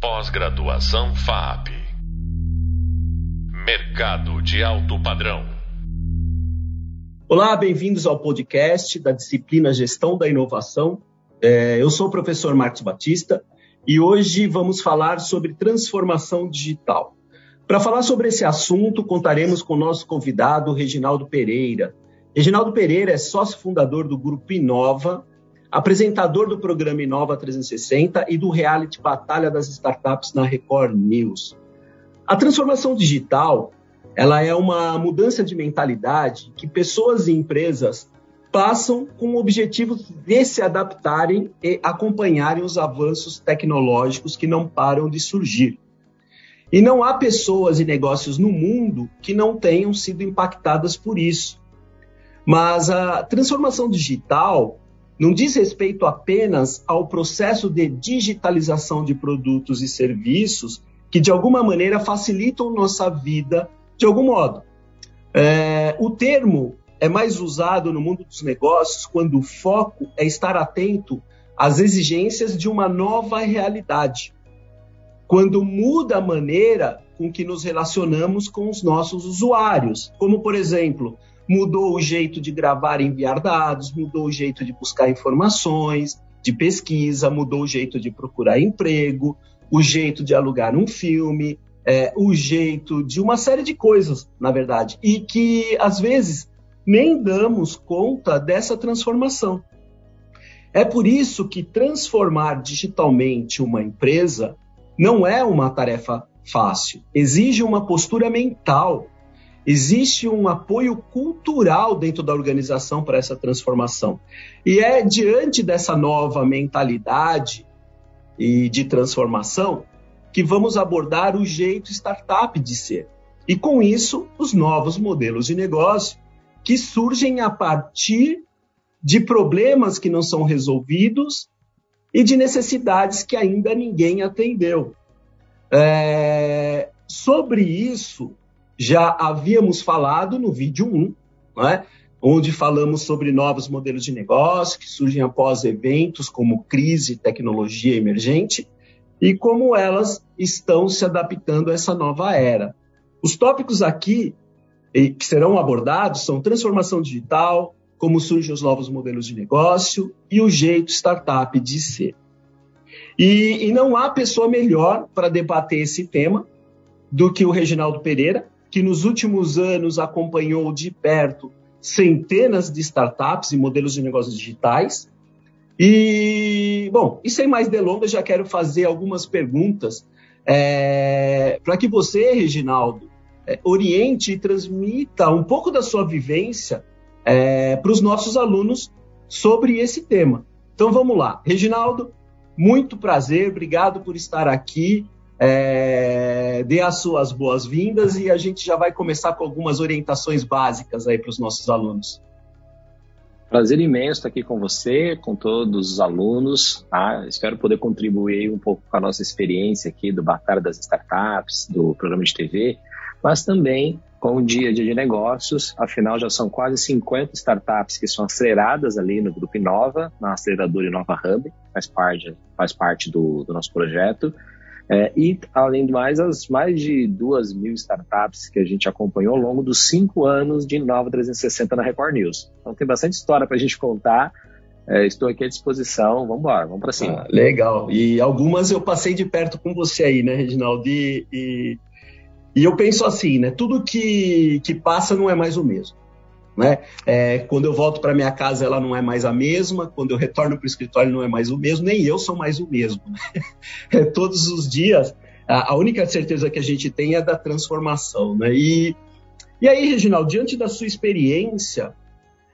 Pós-graduação FAP. Mercado de alto padrão. Olá, bem-vindos ao podcast da disciplina Gestão da Inovação. É, eu sou o professor Marcos Batista e hoje vamos falar sobre transformação digital. Para falar sobre esse assunto, contaremos com o nosso convidado, Reginaldo Pereira. Reginaldo Pereira é sócio fundador do Grupo Inova, apresentador do programa Inova 360 e do reality Batalha das Startups na Record News. A transformação digital ela é uma mudança de mentalidade que pessoas e empresas passam com o objetivo de se adaptarem e acompanharem os avanços tecnológicos que não param de surgir. E não há pessoas e negócios no mundo que não tenham sido impactadas por isso. Mas a transformação digital não diz respeito apenas ao processo de digitalização de produtos e serviços que, de alguma maneira, facilitam nossa vida de algum modo. É, o termo é mais usado no mundo dos negócios quando o foco é estar atento às exigências de uma nova realidade. Quando muda a maneira com que nos relacionamos com os nossos usuários, como, por exemplo, mudou o jeito de gravar e enviar dados, mudou o jeito de buscar informações, de pesquisa, mudou o jeito de procurar emprego, o jeito de alugar um filme, é, o jeito de uma série de coisas, na verdade, e que às vezes nem damos conta dessa transformação. É por isso que transformar digitalmente uma empresa não é uma tarefa fácil, exige uma postura mental Existe um apoio cultural dentro da organização para essa transformação. E é diante dessa nova mentalidade e de transformação que vamos abordar o jeito startup de ser. E com isso, os novos modelos de negócio que surgem a partir de problemas que não são resolvidos e de necessidades que ainda ninguém atendeu. É, sobre isso, já havíamos falado no vídeo 1, é? onde falamos sobre novos modelos de negócio que surgem após eventos como crise, tecnologia emergente e como elas estão se adaptando a essa nova era. Os tópicos aqui que serão abordados são transformação digital, como surgem os novos modelos de negócio e o jeito startup de ser. E, e não há pessoa melhor para debater esse tema do que o Reginaldo Pereira, que nos últimos anos acompanhou de perto centenas de startups e modelos de negócios digitais. E, bom, e sem mais delongas, já quero fazer algumas perguntas é, para que você, Reginaldo, é, oriente e transmita um pouco da sua vivência é, para os nossos alunos sobre esse tema. Então vamos lá. Reginaldo, muito prazer, obrigado por estar aqui é, dê as suas boas-vindas e a gente já vai começar com algumas orientações básicas aí para os nossos alunos. Prazer imenso estar aqui com você, com todos os alunos. Tá? Espero poder contribuir um pouco com a nossa experiência aqui do Batalha das Startups, do programa de TV, mas também com o dia a dia de negócios. Afinal, já são quase 50 startups que são aceleradas ali no Grupo Inova, na aceleradora Inova Hub, faz parte, faz parte do, do nosso projeto. É, e, além do mais, as mais de duas mil startups que a gente acompanhou ao longo dos cinco anos de Nova 360 na Record News. Então, tem bastante história para a gente contar. É, estou aqui à disposição. Vamos embora, vamos para cima. Ah, legal. E algumas eu passei de perto com você aí, né, Reginaldo? E, e, e eu penso assim, né? Tudo que, que passa não é mais o mesmo. Né? É, quando eu volto para minha casa, ela não é mais a mesma. Quando eu retorno para o escritório, não é mais o mesmo. Nem eu sou mais o mesmo. Né? É, todos os dias, a, a, única certeza que a gente tem é da transformação. Né? E, e aí, Reginaldo, diante da sua experiência,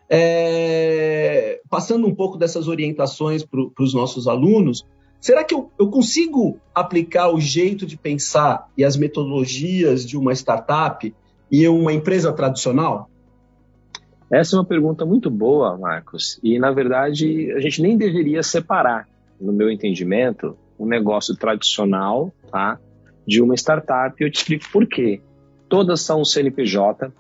é, passando um pouco dessas orientações para os nossos alunos, será que eu, eu consigo aplicar o jeito de pensar e as metodologias de uma startup em uma empresa tradicional? Essa é uma pergunta muito boa, Marcos, e na verdade a gente nem deveria separar, no meu entendimento, um negócio tradicional tá, de uma startup. Eu te explico por quê. Todas são um CNPJ,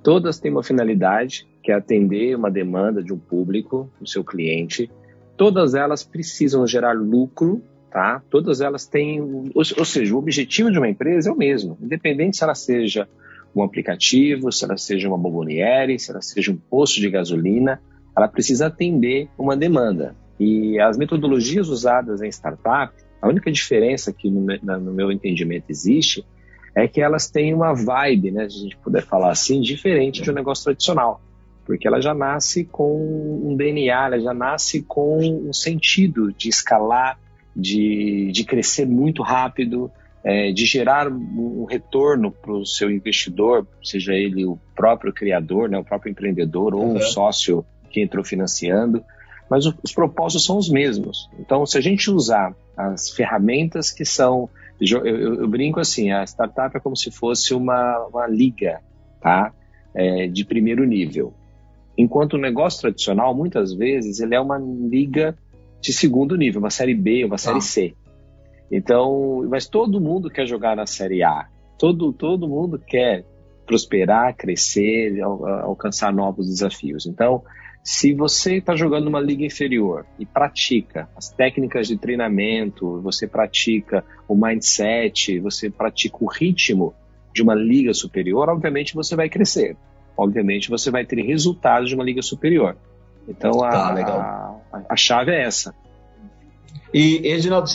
todas têm uma finalidade, que é atender uma demanda de um público, do seu cliente. Todas elas precisam gerar lucro tá? Todas elas têm, ou, ou seja, o objetivo de uma empresa é o mesmo, independente se ela seja um aplicativo, se ela seja uma bomboniere, se ela seja um posto de gasolina, ela precisa atender uma demanda. E as metodologias usadas em startup, a única diferença que no, no meu entendimento existe é que elas têm uma vibe, né, se a gente puder falar assim, diferente de um negócio tradicional. Porque ela já nasce com um DNA, ela já nasce com um sentido de escalar, de, de crescer muito rápido, é, de gerar um retorno para o seu investidor, seja ele o próprio criador, né, o próprio empreendedor ou uhum. um sócio que entrou financiando, mas os propósitos são os mesmos. Então, se a gente usar as ferramentas que são, eu, eu, eu brinco assim, a startup é como se fosse uma, uma liga, tá, é, de primeiro nível. Enquanto o negócio tradicional, muitas vezes, ele é uma liga de segundo nível, uma série B, uma série ah. C. Então, mas todo mundo quer jogar na Série A. Todo, todo mundo quer prosperar, crescer, al, alcançar novos desafios. Então, se você está jogando numa liga inferior e pratica as técnicas de treinamento, você pratica o mindset, você pratica o ritmo de uma liga superior, obviamente você vai crescer. Obviamente você vai ter resultados de uma liga superior. Então a, tá, a, a, chave é essa. E, Reginaldo,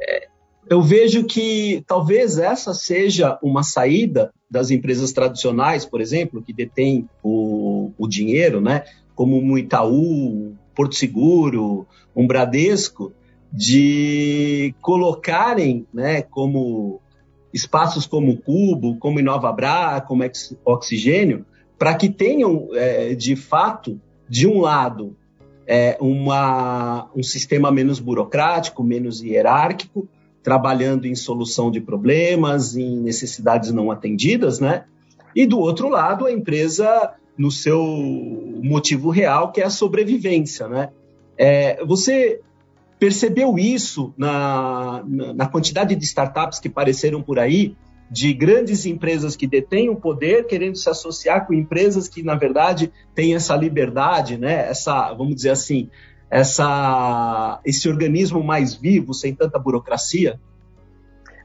é, eu vejo que talvez essa seja uma saída das empresas tradicionais, por exemplo, que detêm o, o dinheiro, né, como um Itaú, Porto Seguro, um Bradesco, de colocarem né, como espaços como Cubo, como Inovabra, como Oxigênio, para que tenham, é, de fato, de um lado, é, uma, um sistema menos burocrático, menos hierárquico, trabalhando em solução de problemas, em necessidades não atendidas, né? E do outro lado, a empresa no seu motivo real, que é a sobrevivência, né? É, você percebeu isso na, na, quantidade de startups que apareceram por aí, de grandes empresas que detêm o poder querendo se associar com empresas que, na verdade, têm essa liberdade, né? Essa, vamos dizer assim, essa, esse organismo mais vivo, sem tanta burocracia?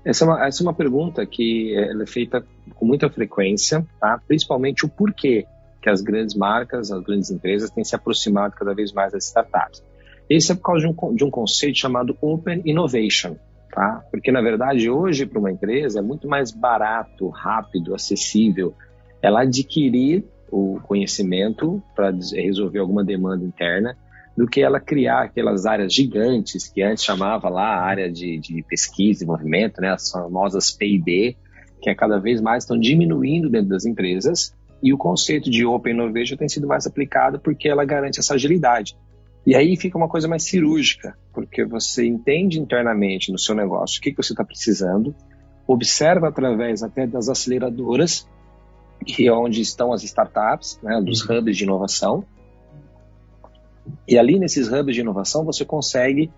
Essa é, uma, essa é uma pergunta que é feita com muita frequência, tá? principalmente o porquê que as grandes marcas, as grandes empresas têm se aproximado cada vez mais das startups. Esse é por causa de um, de um conceito chamado Open Innovation, tá? porque na verdade hoje para uma empresa é muito mais barato, rápido, acessível ela adquirir o conhecimento para resolver alguma demanda interna do que ela criar aquelas áreas gigantes que antes chamava lá a área de, de pesquisa e movimento, né, as famosas P&D, que a cada vez mais estão diminuindo dentro das empresas e o conceito de Open Innovation tem sido mais aplicado porque ela garante essa agilidade. E aí fica uma coisa mais cirúrgica, porque você entende internamente no seu negócio o que, que você está precisando, observa através até das aceleradoras, que é onde estão as startups, né, dos uhum. hubs de inovação, e ali nesses hubs de inovação você consegue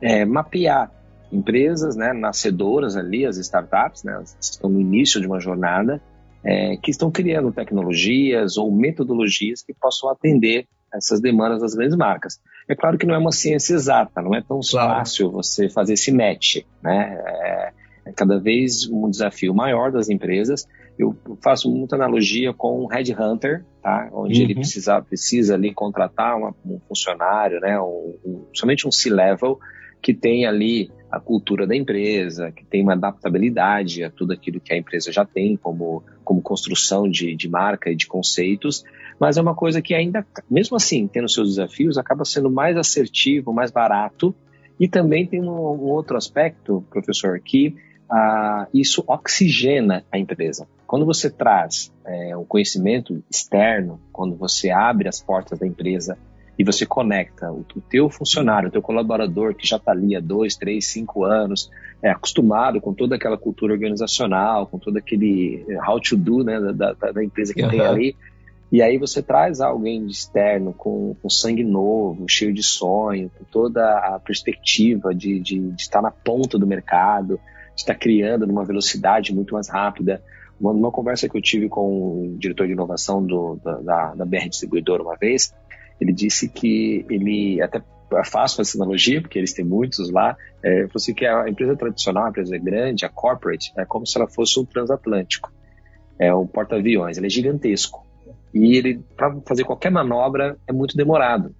é, mapear empresas né, nascedoras ali, as startups, né, estão no início de uma jornada, é, que estão criando tecnologias ou metodologias que possam atender essas demandas das grandes marcas. É claro que não é uma ciência exata, não é tão claro. fácil você fazer esse match, né? É, é cada vez um desafio maior das empresas. Eu faço muita analogia com um headhunter, tá? Onde uhum. ele precisa, precisa ali contratar uma, um funcionário, né? Um, um, somente um C-level que tem ali a cultura da empresa, que tem uma adaptabilidade a tudo aquilo que a empresa já tem como, como construção de, de marca e de conceitos, mas é uma coisa que ainda, mesmo assim, tendo seus desafios, acaba sendo mais assertivo, mais barato, e também tem um, um outro aspecto, professor, que ah, isso oxigena a empresa. Quando você traz é, um conhecimento externo, quando você abre as portas da empresa e você conecta o, o teu funcionário, o teu colaborador que já está ali há dois, três, cinco anos, é acostumado com toda aquela cultura organizacional, com todo aquele é, how to do né, da, da, da empresa que uhum. tem ali, e aí você traz alguém de externo com, com sangue novo, cheio de sonho, com toda a perspectiva de, de, de estar na ponta do mercado, está criando numa velocidade muito mais rápida. Uma, uma, conversa que eu tive com o diretor de inovação do, da, da, BR Distribuidora uma vez, ele disse que ele, até fácil essa analogia, porque eles têm muitos lá. É, você que a empresa tradicional, a empresa grande, a corporate, é como se ela fosse um transatlântico. É um porta-aviões, ele é gigantesco. E ele, para fazer qualquer manobra, é muito demorado.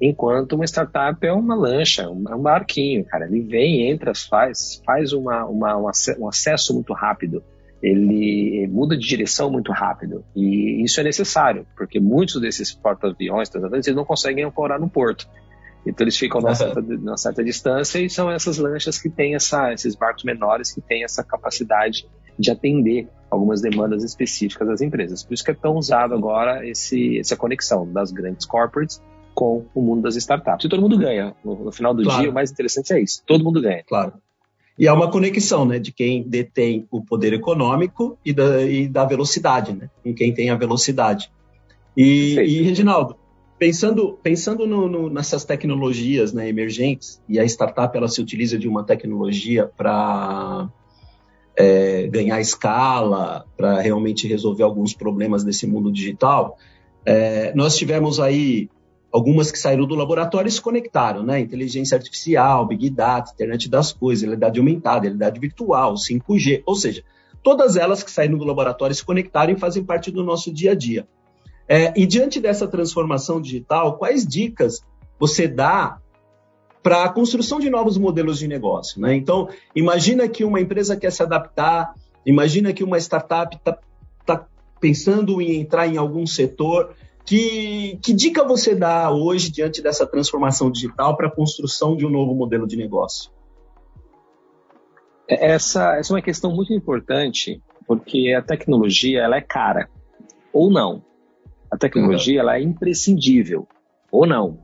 Enquanto uma startup é uma lancha, é um barquinho, cara. Ele vem, entra, faz, faz uma, uma, um acesso muito rápido. Ele muda de direção muito rápido. E isso é necessário, porque muitos desses porta-aviões, eles não conseguem ancorar no porto. Então eles ficam numa certa, numa certa distância e são essas lanchas que têm essa, esses barcos menores que têm essa capacidade de atender algumas demandas específicas das empresas. Por isso que é tão usado agora esse, essa conexão das grandes corporates com o mundo das startups. E todo mundo ganha. No, no final do claro. dia, o mais interessante é isso. Todo mundo ganha. Claro. E é uma conexão, né, de quem detém o poder econômico e da, e da velocidade, né, com quem tem a velocidade. E, e Reginaldo, pensando, pensando no, no, nessas tecnologias né, emergentes, e a startup ela se utiliza de uma tecnologia para é, ganhar escala, para realmente resolver alguns problemas desse mundo digital, é, nós tivemos aí algumas que saíram do laboratório e se conectaram, né? Inteligência artificial, Big Data, internet das coisas, realidade aumentada, realidade virtual, 5G, ou seja, todas elas que saíram do laboratório se conectaram e fazem parte do nosso dia a dia. É, e diante dessa transformação digital, quais dicas você dá para a construção de novos modelos de negócio? Né? Então, imagina que uma empresa quer se adaptar, imagina que uma startup está tá pensando em entrar em algum setor que, que dica você dá hoje, diante dessa transformação digital, para a construção de um novo modelo de negócio? É, essa, essa é uma questão muito importante, porque a tecnologia ela é cara, ou não. A tecnologia ela é imprescindível, ou não.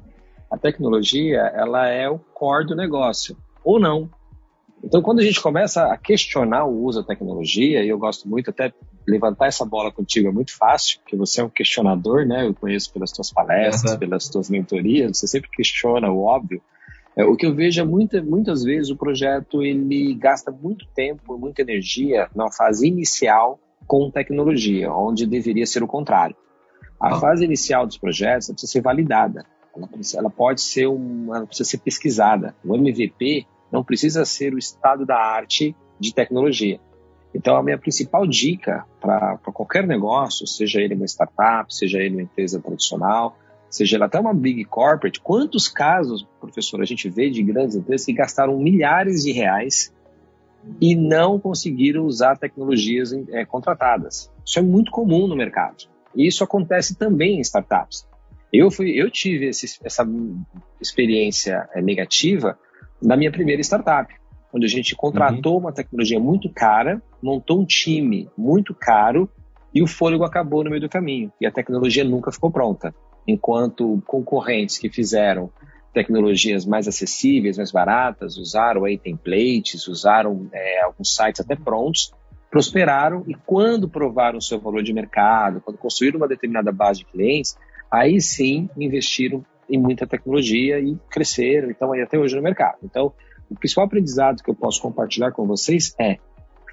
A tecnologia ela é o core do negócio, ou não. Então, quando a gente começa a questionar o uso da tecnologia, e eu gosto muito até levantar essa bola contigo é muito fácil, porque você é um questionador, né? Eu conheço pelas tuas palestras, uhum. pelas tuas mentorias, você sempre questiona o óbvio. É, o que eu vejo é muita, muitas vezes o projeto ele gasta muito tempo, muita energia na fase inicial com tecnologia, onde deveria ser o contrário. A uhum. fase inicial dos projetos precisa ser validada, ela, ela pode ser uma, ela precisa ser pesquisada. O MVP não precisa ser o estado da arte de tecnologia. Então, a minha principal dica para qualquer negócio, seja ele uma startup, seja ele uma empresa tradicional, seja até uma big corporate, quantos casos, professor, a gente vê de grandes empresas que gastaram milhares de reais e não conseguiram usar tecnologias é, contratadas? Isso é muito comum no mercado. E isso acontece também em startups. Eu, fui, eu tive esse, essa experiência é, negativa na minha primeira startup, onde a gente contratou uhum. uma tecnologia muito cara, montou um time muito caro e o fôlego acabou no meio do caminho e a tecnologia nunca ficou pronta. Enquanto concorrentes que fizeram tecnologias mais acessíveis, mais baratas, usaram aí templates, usaram é, alguns sites até prontos, prosperaram e quando provaram o seu valor de mercado, quando construíram uma determinada base de clientes, aí sim investiram em muita tecnologia e cresceram, então aí até hoje no mercado. Então, o principal aprendizado que eu posso compartilhar com vocês é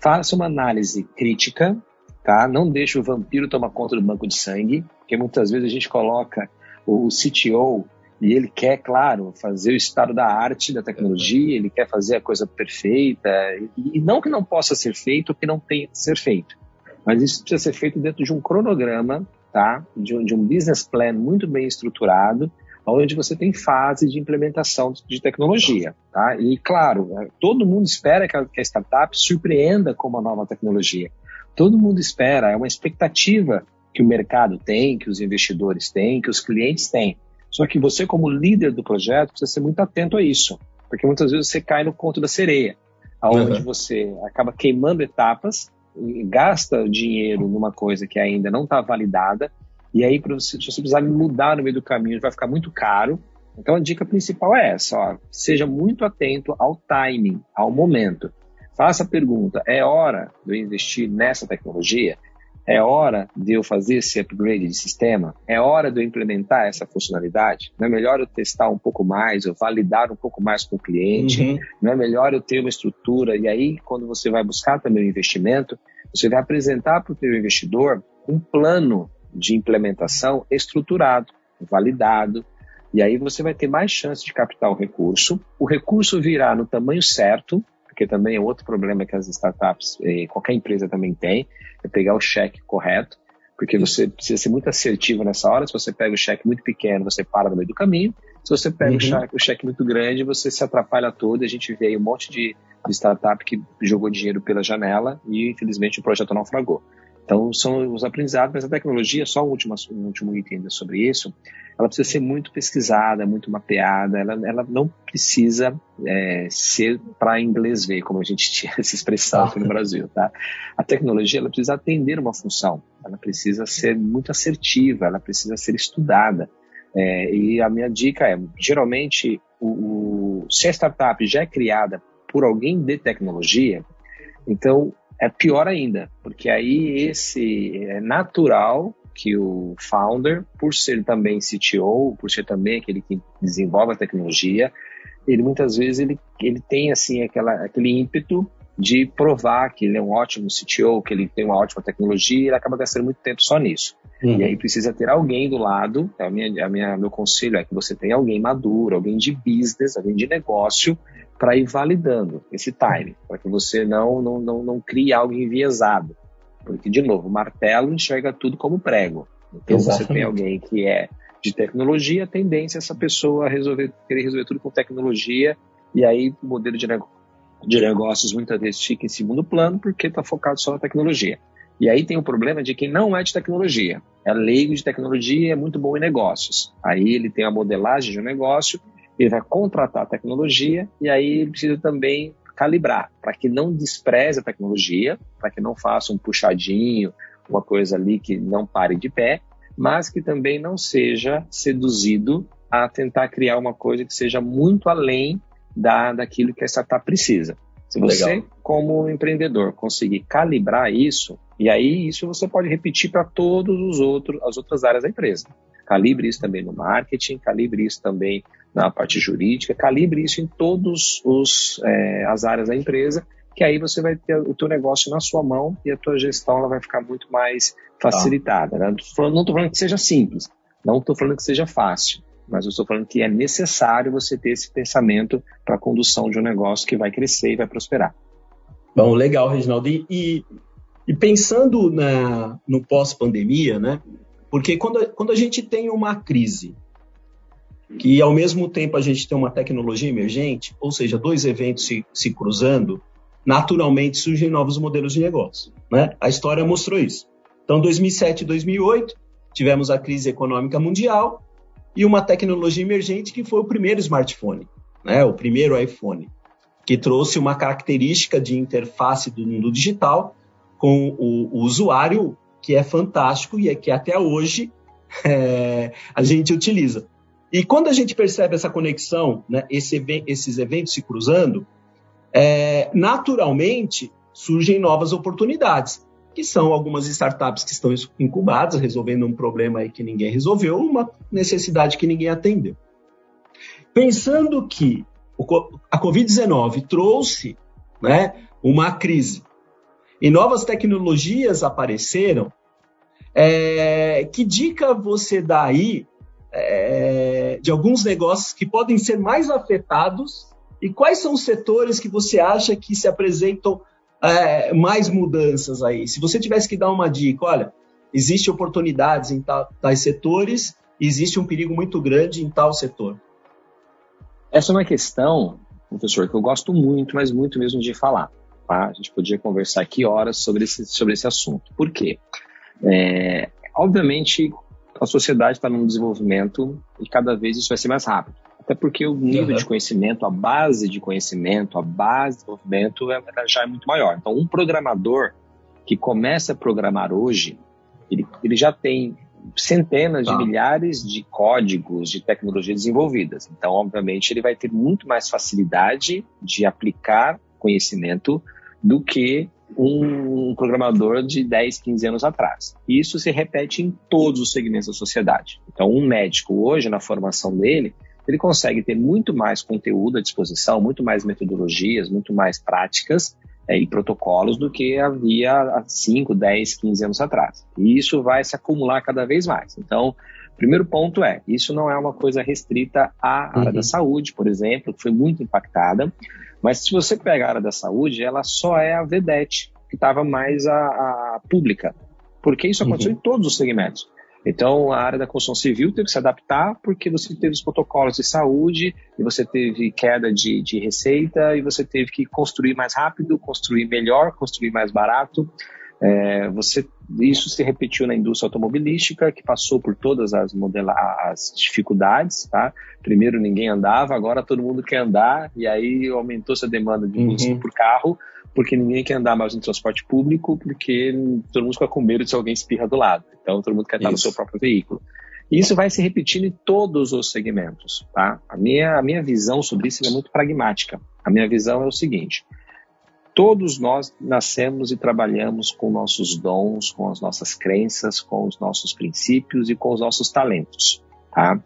faça uma análise crítica, tá? Não deixe o vampiro tomar conta do banco de sangue, porque muitas vezes a gente coloca o CTO e ele quer, claro, fazer o estado da arte da tecnologia, ele quer fazer a coisa perfeita, e não que não possa ser feito, que não tenha que ser feito, mas isso precisa ser feito dentro de um cronograma, tá? De de um business plan muito bem estruturado, onde você tem fase de implementação de tecnologia. Tá? E, claro, é, todo mundo espera que a, que a startup surpreenda com uma nova tecnologia. Todo mundo espera, é uma expectativa que o mercado tem, que os investidores têm, que os clientes têm. Só que você, como líder do projeto, precisa ser muito atento a isso, porque muitas vezes você cai no conto da sereia, onde uhum. você acaba queimando etapas, gasta dinheiro numa coisa que ainda não está validada e aí, você, se você precisar mudar no meio do caminho, vai ficar muito caro. Então, a dica principal é essa: ó, seja muito atento ao timing, ao momento. Faça a pergunta: é hora de eu investir nessa tecnologia? É hora de eu fazer esse upgrade de sistema? É hora de eu implementar essa funcionalidade? Não é melhor eu testar um pouco mais, eu validar um pouco mais com o cliente? Uhum. Não é melhor eu ter uma estrutura? E aí, quando você vai buscar também o investimento, você vai apresentar para o seu investidor um plano de implementação estruturado, validado, E aí você vai ter mais chance de captar o recurso. O recurso virá no tamanho certo, porque também é outro problema que as startups, eh, qualquer empresa também tem, é pegar o cheque correto, porque você precisa ser muito assertivo nessa hora. Se você pega o cheque muito pequeno, você para no meio do caminho. Se você pega uhum. o, cheque, o, cheque, muito grande, você se atrapalha todo. A gente vê aí um monte de, de startup que jogou dinheiro pela janela e, infelizmente, o projeto naufragou. Então, são os aprendizados, mas a tecnologia, só um último, um último item sobre isso, ela precisa ser muito pesquisada, muito mapeada, ela, ela não precisa é, ser para inglês ver, como a gente tinha essa expressão aqui no Brasil. Tá? A tecnologia ela precisa atender uma função, ela precisa ser muito assertiva, ela precisa ser estudada. É, e a minha dica é, geralmente, o, o, se a startup já é criada por alguém de tecnologia, então é pior ainda, porque aí esse é natural que o founder, por ser também CTO, por ser também aquele que desenvolve a tecnologia, ele muitas vezes ele, ele tem assim aquela, aquele ímpeto de provar que ele é um ótimo CTO, que ele tem uma ótima tecnologia, e ele acaba gastando muito tempo só nisso. Uhum. E aí precisa ter alguém do lado, a minha, a minha, meu conselho é que você tenha alguém maduro, alguém de business, alguém de negócio, para ir validando esse time, para que você não, não, não, não crie algo enviesado. Porque, de novo, o martelo enxerga tudo como prego. Então, Exatamente. você tem alguém que é de tecnologia, a tendência é essa pessoa resolver, querer resolver tudo com tecnologia, e aí o modelo de, de negócios muitas vezes fica em segundo plano porque está focado só na tecnologia. E aí tem o problema de quem não é de tecnologia, é leigo de tecnologia, é muito bom em negócios. Aí ele tem a modelagem de um negócio, ele vai contratar a tecnologia e aí ele precisa também calibrar para que não despreze a tecnologia, para que não faça um puxadinho, uma coisa ali que não pare de pé, mas que também não seja seduzido a tentar criar uma coisa que seja muito além da, daquilo que a startup precisa. Se você, Legal. como empreendedor, conseguir calibrar isso, e aí isso você pode repetir para todos os outros as outras áreas da empresa. Calibre isso também no marketing, calibre isso também na parte jurídica, calibre isso em todas é, as áreas da empresa, que aí você vai ter o teu negócio na sua mão e a tua gestão ela vai ficar muito mais facilitada. Né? Não estou falando que seja simples, não estou falando que seja fácil, mas eu estou falando que é necessário você ter esse pensamento para a condução de um negócio que vai crescer e vai prosperar. Bom, legal, Reginaldo. E, e, e pensando na, no pós-pandemia, né? Porque quando, quando a gente tem uma crise, que ao mesmo tempo a gente tem uma tecnologia emergente, ou seja, dois eventos se, se cruzando, naturalmente surgem novos modelos de negócio. Né? A história mostrou isso. Então, 2007 e 2008, tivemos a crise econômica mundial, e uma tecnologia emergente que foi o primeiro smartphone, né, o primeiro iPhone, que trouxe uma característica de interface do mundo digital com o, o usuário que é fantástico e é que até hoje é, a gente utiliza. E quando a gente percebe essa conexão, né, esse, esses eventos se cruzando, é, naturalmente surgem novas oportunidades que são algumas startups que estão incubadas, resolvendo um problema aí que ninguém resolveu, uma necessidade que ninguém atendeu. Pensando que a Covid-19 trouxe né, uma crise e novas tecnologias apareceram, é, que dica você dá aí é, de alguns negócios que podem ser mais afetados e quais são os setores que você acha que se apresentam é, mais mudanças aí? Se você tivesse que dar uma dica, olha, existe oportunidades em tais setores, existe um perigo muito grande em tal setor. Essa é uma questão, professor, que eu gosto muito, mas muito mesmo de falar. Tá? A gente podia conversar aqui horas sobre esse, sobre esse assunto. Por quê? É, obviamente, a sociedade está num desenvolvimento e cada vez isso vai ser mais rápido. Até porque o nível uhum. de conhecimento, a base de conhecimento, a base de desenvolvimento é, já é muito maior. Então, um programador que começa a programar hoje, ele, ele já tem centenas de tá. milhares de códigos de tecnologia desenvolvidas. Então, obviamente, ele vai ter muito mais facilidade de aplicar conhecimento do que um programador de 10, 15 anos atrás. Isso se repete em todos os segmentos da sociedade. Então, um médico hoje, na formação dele, ele consegue ter muito mais conteúdo à disposição, muito mais metodologias, muito mais práticas é, e protocolos do que havia há 5, 10, 15 anos atrás. E isso vai se acumular cada vez mais. Então, Primeiro ponto é, isso não é uma coisa restrita à área uhum. da saúde, por exemplo, que foi muito impactada, mas se você pega a área da saúde, ela só é a vedete, que estava mais a, a, pública, porque isso aconteceu uhum. em todos os segmentos. Então, a área da construção civil teve que se adaptar porque você teve os protocolos de saúde e você teve queda de, de receita e você teve que construir mais rápido, construir melhor, construir mais barato. É, você, isso se repetiu na indústria automobilística, que passou por todas as, modela as dificuldades. Tá? Primeiro ninguém andava, agora todo mundo quer andar, e aí aumentou-se a demanda de uhum. por carro, porque ninguém quer andar mais no transporte público, porque todo mundo fica com medo de se alguém espirra do lado. Então todo mundo quer estar no seu próprio veículo. E isso vai se repetindo em todos os segmentos. Tá? A, minha, a minha visão sobre isso é muito pragmática. A minha visão é o seguinte: todos nós nascemos e trabalhamos com nossos dons, com as nossas crenças, com os nossos princípios e com os nossos talentos. Tá?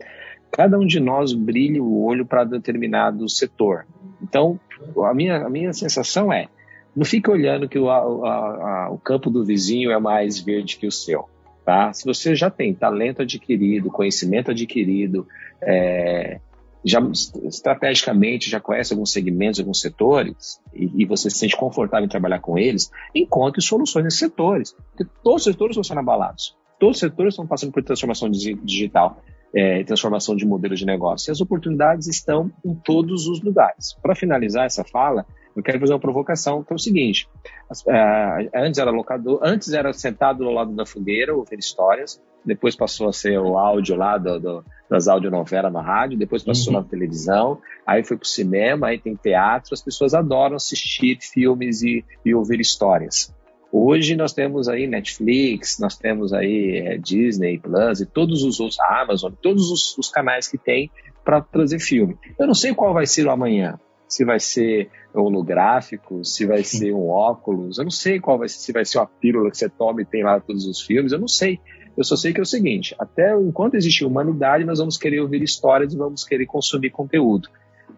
Cada um de nós brilha o olho para determinado setor. Então, a minha, a minha sensação é: não fique olhando que o, a, a, o campo do vizinho é mais verde que o seu. Tá? Se você já tem talento adquirido, conhecimento adquirido, é, já estrategicamente já conhece alguns segmentos, alguns setores, e, e, você se sente confortável em trabalhar com eles, encontre soluções nesses setores. Porque todos os setores estão sendo abalados. Todos os setores estão passando por transformação digital, é, transformação de modelos de negócio. E as oportunidades estão em todos os lugares. Para finalizar essa fala, eu quero fazer uma provocação, que é o seguinte: uh, antes era locador, antes era sentado ao lado da fogueira, ouvir histórias, depois passou a ser o áudio lá do, do, das audionovelas na rádio, depois passou uhum. na televisão, aí foi para o cinema, aí tem teatro, as pessoas adoram assistir filmes e, e ouvir histórias. Hoje nós temos aí Netflix, nós temos aí é, Disney Plus e todos os outros, Amazon, todos os, os canais que tem para trazer filme. Eu não sei qual vai ser o amanhã, se vai ser holográfico, se vai ser um óculos, eu não sei qual vai ser, se vai ser uma pílula que você toma e tem lá todos os filmes, eu não sei. Eu só sei que é o seguinte: até enquanto existir humanidade, nós vamos querer ouvir histórias e vamos querer consumir conteúdo.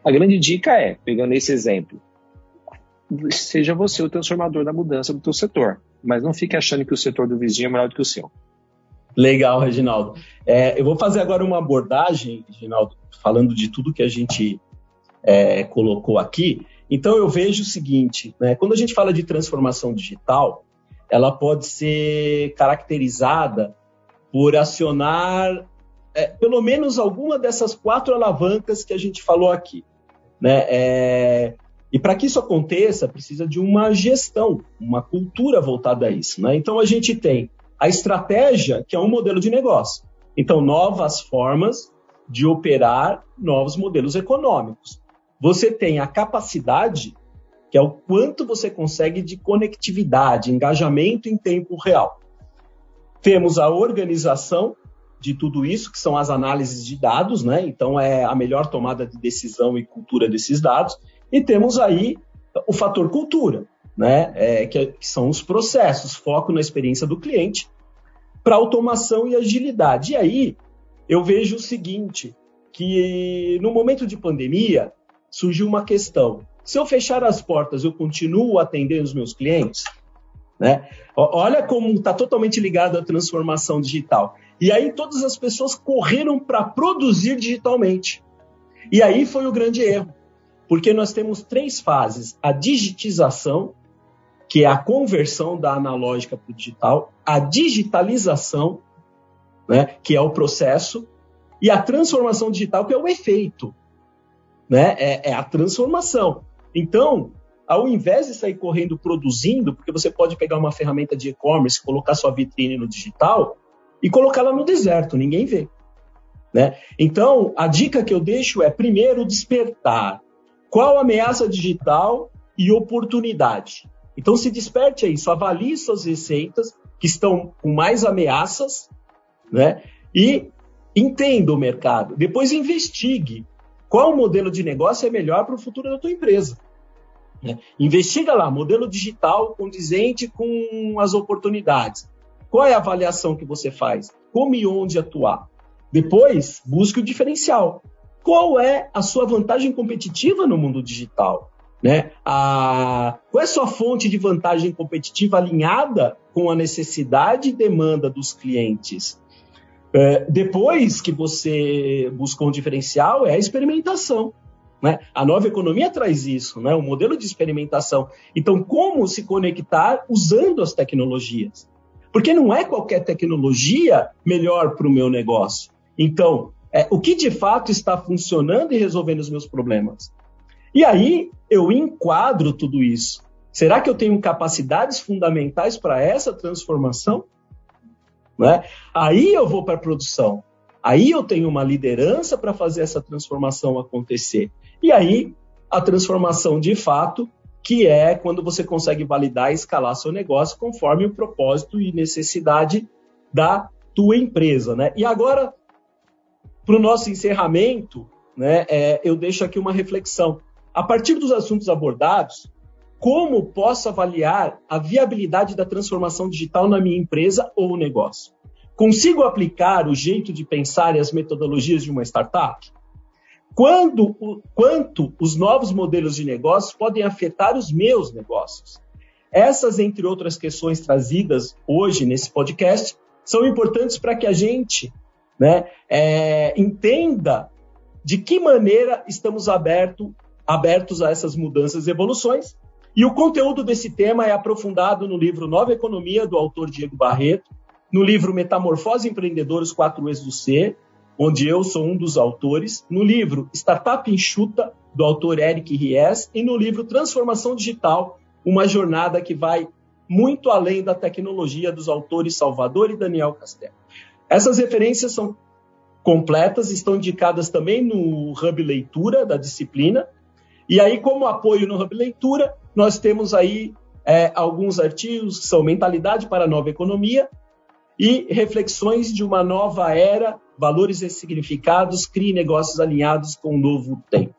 A grande dica é, pegando esse exemplo, seja você o transformador da mudança do teu setor, mas não fique achando que o setor do vizinho é melhor do que o seu. Legal, Reginaldo. É, eu vou fazer agora uma abordagem, Reginaldo, falando de tudo que a gente é, colocou aqui. Então eu vejo o seguinte, né, quando a gente fala de transformação digital, ela pode ser caracterizada por acionar é, pelo menos alguma dessas quatro alavancas que a gente falou aqui. Né? É, e para que isso aconteça, precisa de uma gestão, uma cultura voltada a isso. Né? Então a gente tem a estratégia, que é um modelo de negócio. Então, novas formas de operar novos modelos econômicos. Você tem a capacidade, que é o quanto você consegue de conectividade, engajamento em tempo real. Temos a organização de tudo isso, que são as análises de dados, né? Então é a melhor tomada de decisão e cultura desses dados. E temos aí o fator cultura, né? É, que, que são os processos, foco na experiência do cliente, para automação e agilidade. E aí eu vejo o seguinte, que no momento de pandemia, surgiu uma questão. Se eu fechar as portas, eu continuo atendendo os meus clientes? Né? Olha como está totalmente ligado à transformação digital. E aí todas as pessoas correram para produzir digitalmente. E aí foi o grande erro, porque nós temos três fases: a digitização, que é a conversão da analógica para o digital, a digitalização, né, que é o processo, e a transformação digital, que é o efeito né? É, é a transformação. Então, ao invés de sair correndo produzindo, porque você pode pegar uma ferramenta de e-commerce, colocar sua vitrine no digital e colocá-la no deserto, ninguém vê. Né? Então, a dica que eu deixo é, primeiro, despertar. Qual ameaça digital e oportunidade? Então, se desperte a isso, avalie suas receitas, que estão com mais ameaças, né? e entenda o mercado. Depois, investigue qual modelo de negócio é melhor para o futuro da tua empresa. Né? Investiga lá, modelo digital condizente com as oportunidades. Qual é a avaliação que você faz? Como e onde atuar? Depois, busque o diferencial. Qual é a sua vantagem competitiva no mundo digital? Né? A... Qual é a sua fonte de vantagem competitiva alinhada com a necessidade e demanda dos clientes? É, depois que você buscou um diferencial, é a experimentação. Né? A nova economia traz isso, né? o modelo de experimentação. Então, como se conectar usando as tecnologias? Porque não é qualquer tecnologia melhor para o meu negócio. Então, é, o que de fato está funcionando e resolvendo os meus problemas? E aí eu enquadro tudo isso. Será que eu tenho capacidades fundamentais para essa transformação? Né? Aí eu vou para a produção. Aí eu tenho uma liderança para fazer essa transformação acontecer. E aí a transformação de fato, que é quando você consegue validar e escalar seu negócio conforme o propósito e necessidade da tua empresa. Né? E agora, para o nosso encerramento, né, é, eu deixo aqui uma reflexão. A partir dos assuntos abordados, como posso avaliar a viabilidade da transformação digital na minha empresa ou negócio? Consigo aplicar o jeito de pensar e as metodologias de uma startup? Quando, quanto os novos modelos de negócios podem afetar os meus negócios? Essas, entre outras questões trazidas hoje nesse podcast, são importantes para que a gente né, é, entenda de que maneira estamos aberto, abertos a essas mudanças e evoluções e o conteúdo desse tema é aprofundado no livro Nova Economia, do autor Diego Barreto, no livro Metamorfose Empreendedores 4 E's do C, onde eu sou um dos autores, no livro Startup Enxuta, do autor Eric Ries, e no livro Transformação Digital, uma jornada que vai muito além da tecnologia dos autores Salvador e Daniel Castelo. Essas referências são completas, estão indicadas também no Hub Leitura da disciplina. E aí, como apoio no Hub Leitura, nós temos aí é, alguns artigos que são Mentalidade para a Nova Economia e Reflexões de uma Nova Era, Valores e Significados, Crie Negócios Alinhados com o Novo Tempo.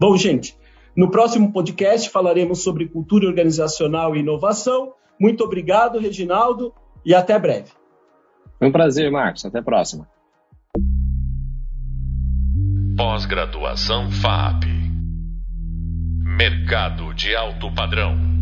Bom, gente, no próximo podcast falaremos sobre cultura organizacional e inovação. Muito obrigado, Reginaldo, e até breve. Foi um prazer, Marcos. Até a próxima. Pós-graduação FAP Mercado de alto padrão.